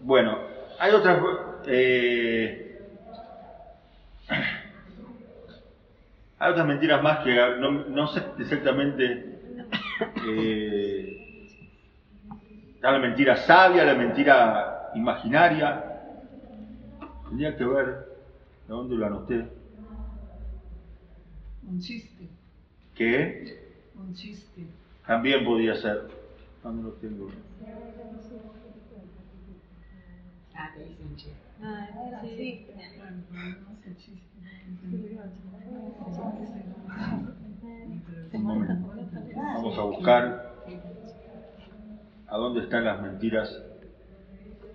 Bueno, hay otras... eh, hay otras mentiras más que no, no sé exactamente... eh, está la mentira sabia, la mentira imaginaria. Tendría que ver de dónde lo anoté. Un chiste, Que un chiste. también podía ser. ¿Dónde lo tengo? Ah, te hice un chiste. Ah, sí. Bueno, no Vamos a buscar a dónde están las mentiras.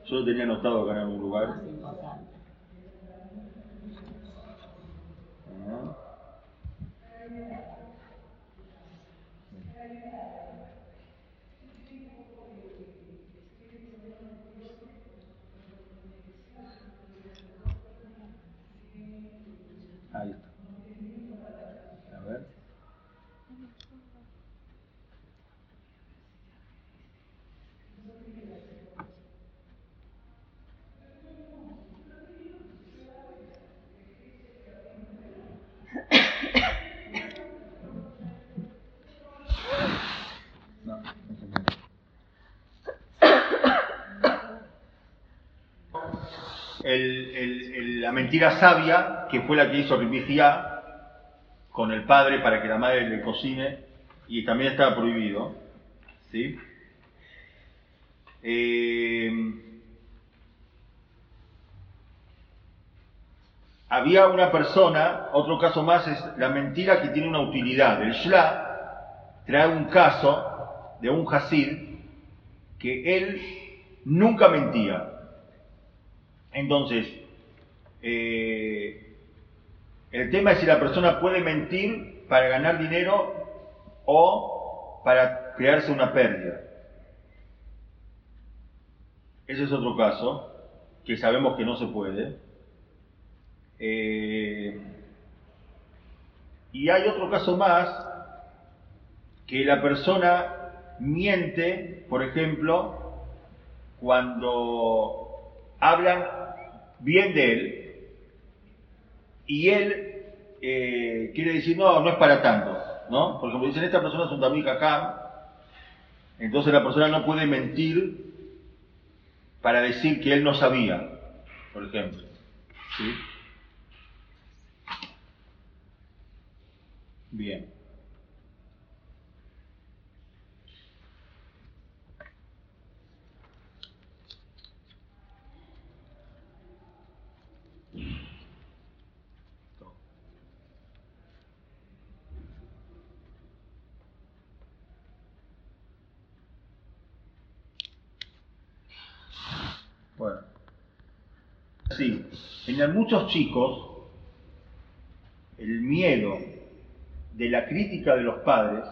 Yo tenía anotado acá en algún lugar. Más importante. Ah. Ahí está. A ver. No, no se me- La mentira sabia, que fue la que hizo Ribijía con el padre para que la madre le cocine, y también estaba prohibido. Eh, había una persona, otro caso más es la mentira que tiene una utilidad. El Shla trae un caso de un Hasid que él nunca mentía. Entonces, eh, el tema es si la persona puede mentir para ganar dinero o para crearse una pérdida. Ese es otro caso, que sabemos que no se puede. Eh, y hay otro caso más, que la persona miente, por ejemplo, cuando hablan bien de él y él eh, quiere decir, no, no es para tanto, ¿no? Porque como dicen, esta persona es un David Hakam, entonces la persona no puede mentir para decir que él no sabía, por ejemplo. ¿Sí? Bien. Bueno. Sí, en muchos chicos el miedo de la crítica de los padres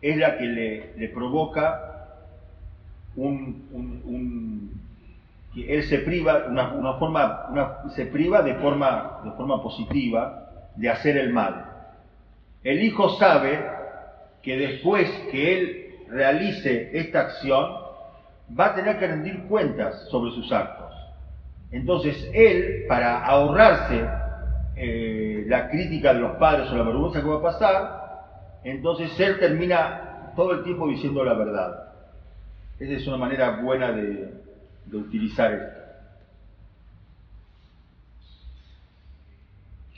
es la que le, provoca que él se priva se priva de forma positiva de hacer el mal. El hijo sabe que después que él realice esta acción va a tener que rendir cuentas sobre sus actos. Entonces él, para ahorrarse eh, la crítica de los padres o la vergüenza que va a pasar, entonces él termina todo el tiempo diciendo la verdad. Esa es una manera buena de, utilizar esto.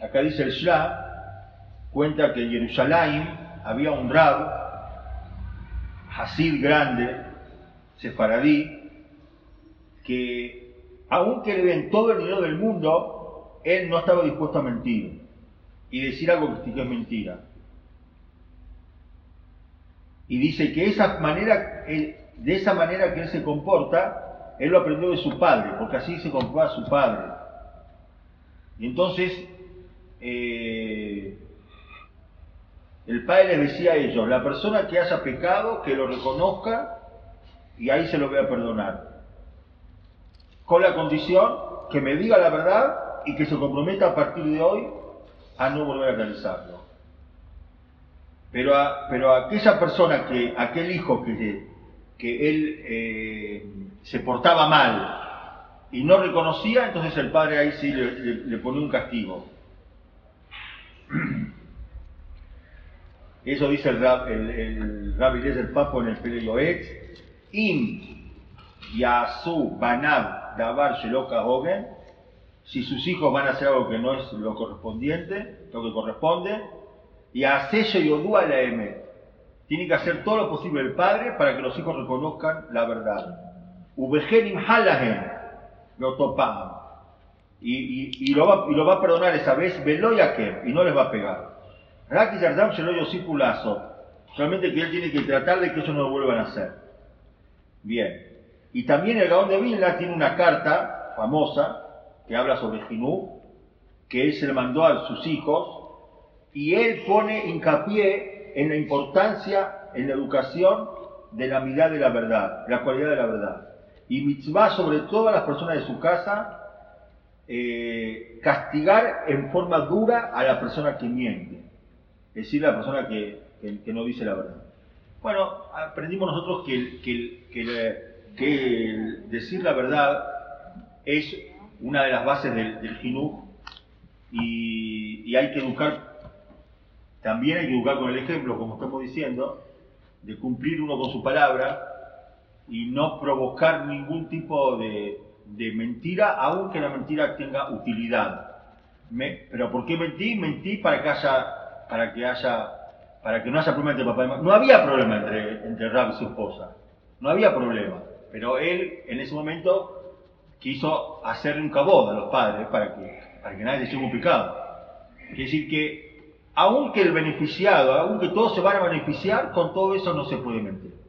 Acá dice el Shah, cuenta que en Jerusalén había un rab, Hasid grande, sefaradí, que aunque le den todo el dinero del mundo, él no estaba dispuesto a mentir y decir algo que es mentira. Y dice que esa manera, de esa manera que él se comporta, él lo aprendió de su padre, porque así se comportaba su padre. Y entonces, eh, el padre les decía a ellos, la persona que haya pecado, que lo reconozca y ahí se lo voy a perdonar. Con la condición que me diga la verdad y que se comprometa a partir de hoy a no volver a realizarlo. Pero a, pero a aquella persona, que, aquel hijo que, que él eh, se portaba mal y no reconocía, entonces el padre ahí sí le, le, pone un castigo. Eso dice el, rab, el, el Rabbi Eliezer Papo en el Peleioetz. Im Yasu Banab Davar Sheloka. Si sus hijos van a hacer algo que no es lo correspondiente, lo que corresponde, y a sello y odúa la M. Tiene que hacer todo lo posible el padre para que los hijos reconozcan la verdad. Ubegenim halahem lo topam. Y, lo va, lo a perdonar esa vez, veloyakem, y no les va a pegar. Raki Yardam Yosif Lazo. Solamente que él tiene que tratar de que ellos no lo vuelvan a hacer. Bien. Y también el Gaón de Vilna tiene una carta famosa que habla sobre Jinú, que él se le mandó a sus hijos, y él pone hincapié en la importancia en la educación de la mirada de la verdad, la cualidad de la verdad. Y mitzvah sobre todas las personas de su casa, eh, castigar en forma dura a la persona que miente, es decir, la persona que, no dice la verdad. Bueno, aprendimos nosotros que, que, que decir la verdad es una de las bases del, del y hay que educar, también hay que educar con el ejemplo, como estamos diciendo, de cumplir uno con su palabra y no provocar ningún tipo de, de mentira, aunque la mentira tenga utilidad. Me, pero ¿por qué mentí? Mentí para que haya, para que haya, para que no haya problema entre papá y mamá. No había problema entre, entre Rab y su esposa. No había problema. Pero él en ese momento quiso hacerle un cabod a los padres para que, para que nadie se un pecado. Quiere decir que, aunque el beneficiado, aunque todos se van a beneficiar, con todo eso no se puede mentir.